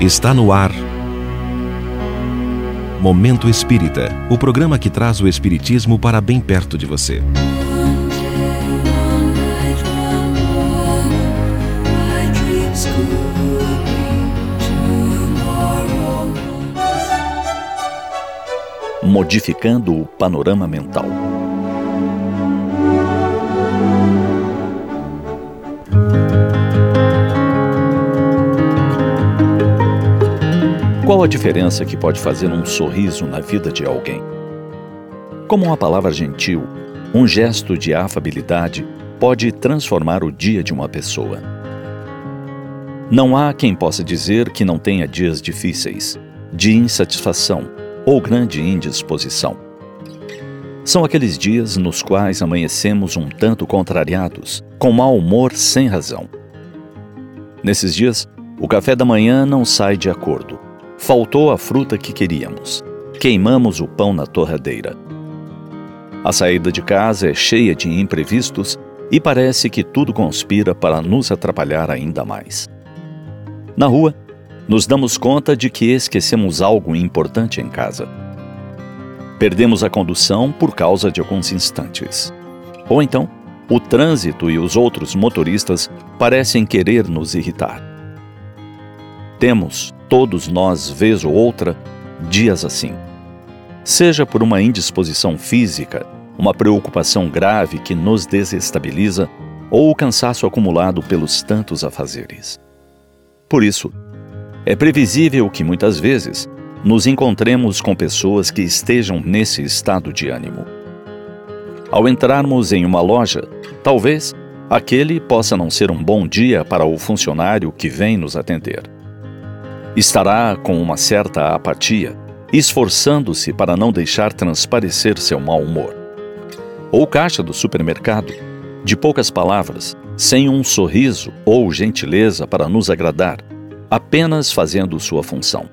Está no ar. Momento Espírita o programa que traz o Espiritismo para bem perto de você. Modificando o panorama mental. Qual a diferença que pode fazer um sorriso na vida de alguém? Como uma palavra gentil, um gesto de afabilidade pode transformar o dia de uma pessoa. Não há quem possa dizer que não tenha dias difíceis, de insatisfação ou grande indisposição. São aqueles dias nos quais amanhecemos um tanto contrariados, com mau humor sem razão. Nesses dias, o café da manhã não sai de acordo Faltou a fruta que queríamos. Queimamos o pão na torradeira. A saída de casa é cheia de imprevistos e parece que tudo conspira para nos atrapalhar ainda mais. Na rua, nos damos conta de que esquecemos algo importante em casa. Perdemos a condução por causa de alguns instantes. Ou então, o trânsito e os outros motoristas parecem querer nos irritar. Temos, todos nós, vez ou outra, dias assim. Seja por uma indisposição física, uma preocupação grave que nos desestabiliza ou o cansaço acumulado pelos tantos afazeres. Por isso, é previsível que muitas vezes nos encontremos com pessoas que estejam nesse estado de ânimo. Ao entrarmos em uma loja, talvez aquele possa não ser um bom dia para o funcionário que vem nos atender estará com uma certa apatia, esforçando-se para não deixar transparecer seu mau humor. Ou caixa do supermercado, de poucas palavras, sem um sorriso ou gentileza para nos agradar, apenas fazendo sua função.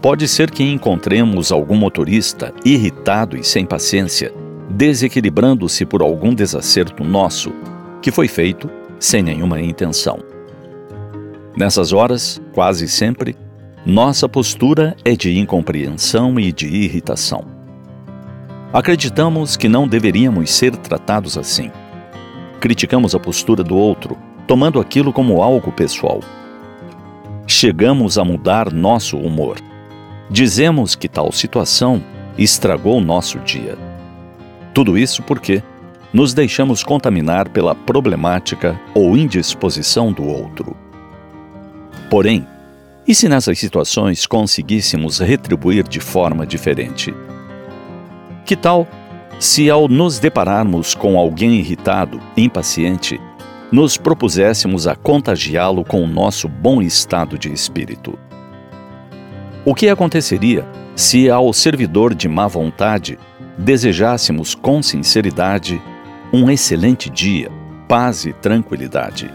Pode ser que encontremos algum motorista irritado e sem paciência, desequilibrando-se por algum desacerto nosso, que foi feito sem nenhuma intenção. Nessas horas, quase sempre, nossa postura é de incompreensão e de irritação. Acreditamos que não deveríamos ser tratados assim. Criticamos a postura do outro, tomando aquilo como algo pessoal. Chegamos a mudar nosso humor. Dizemos que tal situação estragou nosso dia. Tudo isso porque nos deixamos contaminar pela problemática ou indisposição do outro. Porém, e se nessas situações conseguíssemos retribuir de forma diferente? Que tal se, ao nos depararmos com alguém irritado, impaciente, nos propuséssemos a contagiá-lo com o nosso bom estado de espírito? O que aconteceria se, ao servidor de má vontade, desejássemos com sinceridade um excelente dia, paz e tranquilidade?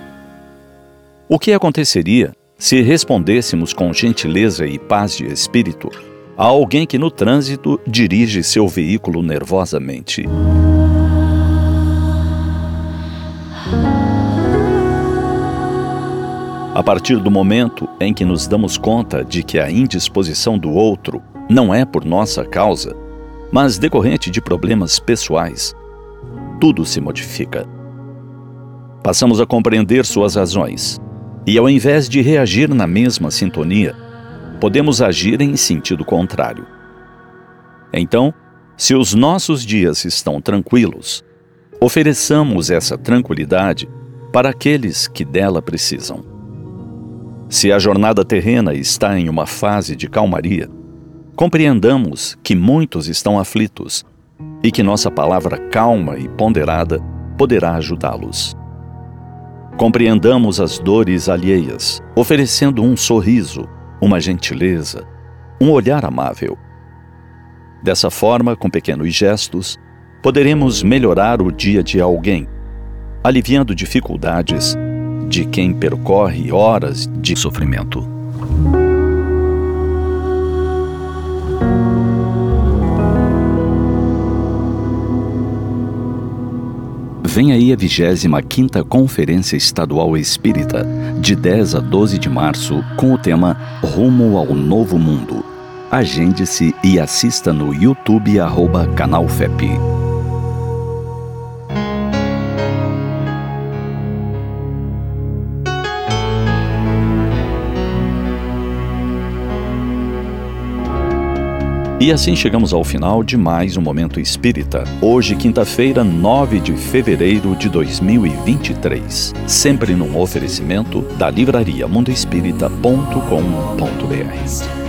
O que aconteceria se respondêssemos com gentileza e paz de espírito a alguém que no trânsito dirige seu veículo nervosamente. A partir do momento em que nos damos conta de que a indisposição do outro não é por nossa causa, mas decorrente de problemas pessoais, tudo se modifica. Passamos a compreender suas razões, e ao invés de reagir na mesma sintonia, podemos agir em sentido contrário. Então, se os nossos dias estão tranquilos, ofereçamos essa tranquilidade para aqueles que dela precisam. Se a jornada terrena está em uma fase de calmaria, compreendamos que muitos estão aflitos e que nossa palavra calma e ponderada poderá ajudá-los. Compreendamos as dores alheias, oferecendo um sorriso, uma gentileza, um olhar amável. Dessa forma, com pequenos gestos, poderemos melhorar o dia de alguém, aliviando dificuldades de quem percorre horas de sofrimento. Vem aí a 25ª Conferência Estadual Espírita, de 10 a 12 de março, com o tema Rumo ao Novo Mundo. Agende-se e assista no YouTube arroba Canal FEP. E assim chegamos ao final de mais um Momento Espírita. Hoje, quinta-feira, 9 de fevereiro de 2023. Sempre num oferecimento da livraria mundoespírita.com.br.